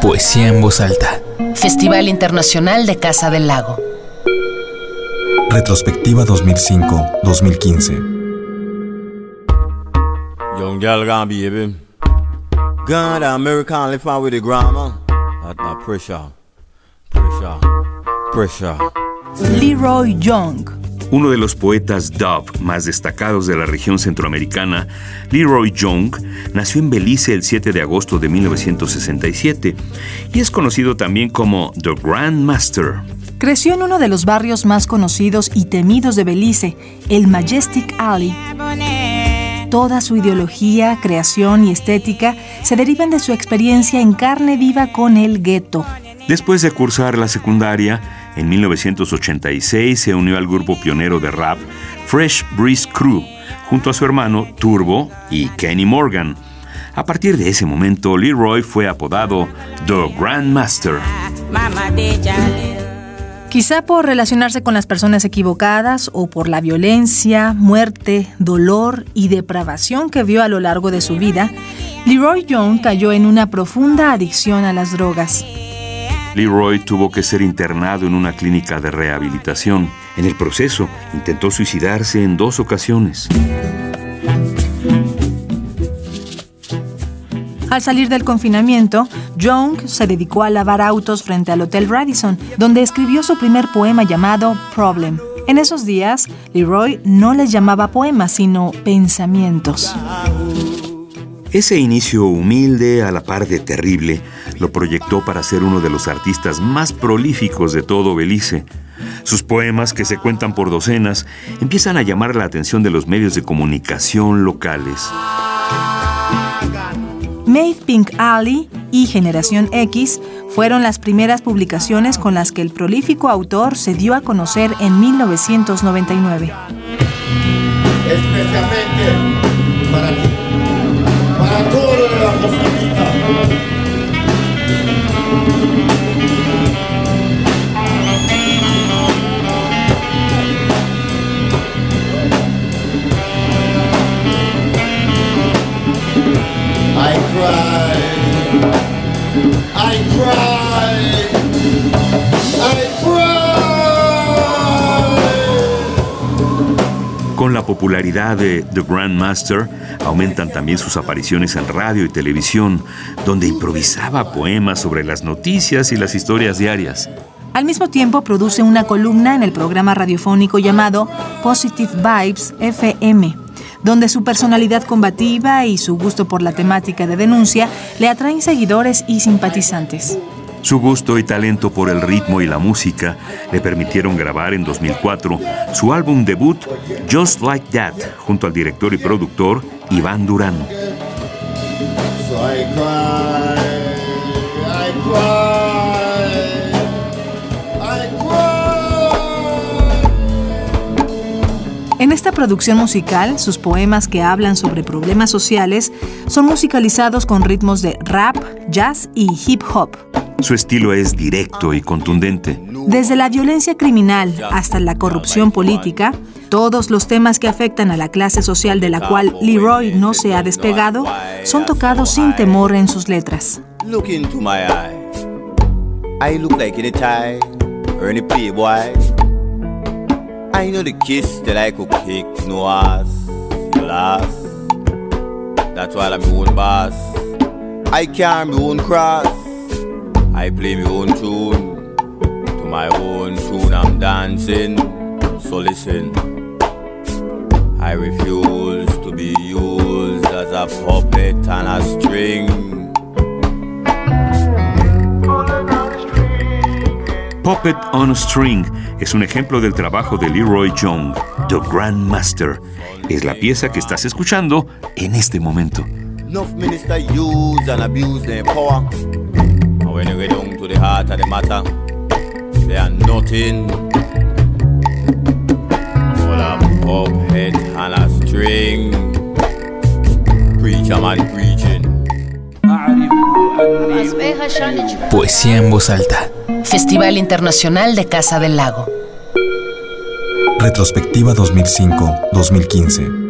Poesía en voz alta. Festival Internacional de Casa del Lago. Retrospectiva 2005-2015. Young girl gonna be baby. Gun American live out with the grammar. That not pressure. Pressure. Pressure. Leroy Young. Uno de los poetas dub más destacados de la región centroamericana, Leroy Young, nació en Belice el 7 de agosto de 1967 y es conocido también como The Grand Master. Creció en uno de los barrios más conocidos y temidos de Belice, el Majestic Alley. Toda su ideología, creación y estética se derivan de su experiencia en carne viva con el gueto. Después de cursar la secundaria, en 1986 se unió al grupo pionero de rap Fresh Breeze Crew, junto a su hermano Turbo y Kenny Morgan. A partir de ese momento, Leroy fue apodado The Grandmaster. Quizá por relacionarse con las personas equivocadas o por la violencia, muerte, dolor y depravación que vio a lo largo de su vida, Leroy Young cayó en una profunda adicción a las drogas. Leroy tuvo que ser internado en una clínica de rehabilitación. En el proceso, intentó suicidarse en dos ocasiones. Al salir del confinamiento, Young se dedicó a lavar autos frente al Hotel Radisson, donde escribió su primer poema llamado Problem. En esos días, Leroy no les llamaba poemas, sino pensamientos. Ese inicio humilde, a la par de terrible, lo proyectó para ser uno de los artistas más prolíficos de todo Belice. Sus poemas, que se cuentan por docenas, empiezan a llamar la atención de los medios de comunicación locales. Made Pink Alley y Generación X fueron las primeras publicaciones con las que el prolífico autor se dio a conocer en 1999. Especialmente Con la popularidad de The Grandmaster, aumentan también sus apariciones en radio y televisión, donde improvisaba poemas sobre las noticias y las historias diarias. Al mismo tiempo produce una columna en el programa radiofónico llamado Positive Vibes FM, donde su personalidad combativa y su gusto por la temática de denuncia le atraen seguidores y simpatizantes. Su gusto y talento por el ritmo y la música le permitieron grabar en 2004 su álbum debut Just Like That junto al director y productor Iván Durán. Esta producción musical, sus poemas que hablan sobre problemas sociales son musicalizados con ritmos de rap, jazz y hip hop. Su estilo es directo y contundente. Desde la violencia criminal hasta la corrupción política, todos los temas que afectan a la clase social de la cual Leroy no se ha despegado son tocados sin temor en sus letras. Look into my eyes. I look like any tie or any playboy. I know the kiss that I could kick, no ass, last. That's why I'm my own boss. I carry my own cross. I play my own tune. To my own tune I'm dancing. So listen. I refuse to be used as a puppet and a string. Puppet on a String es un ejemplo del trabajo de Leroy Young, The Grandmaster. Es la pieza que estás escuchando en este momento. Enough minister use and abuse their power. And when you get down to the heart of the matter, they are nothing but a puppet and a string. Preacher man preaching. Poesía en voz alta. Festival Internacional de Casa del Lago. Retrospectiva 2005-2015.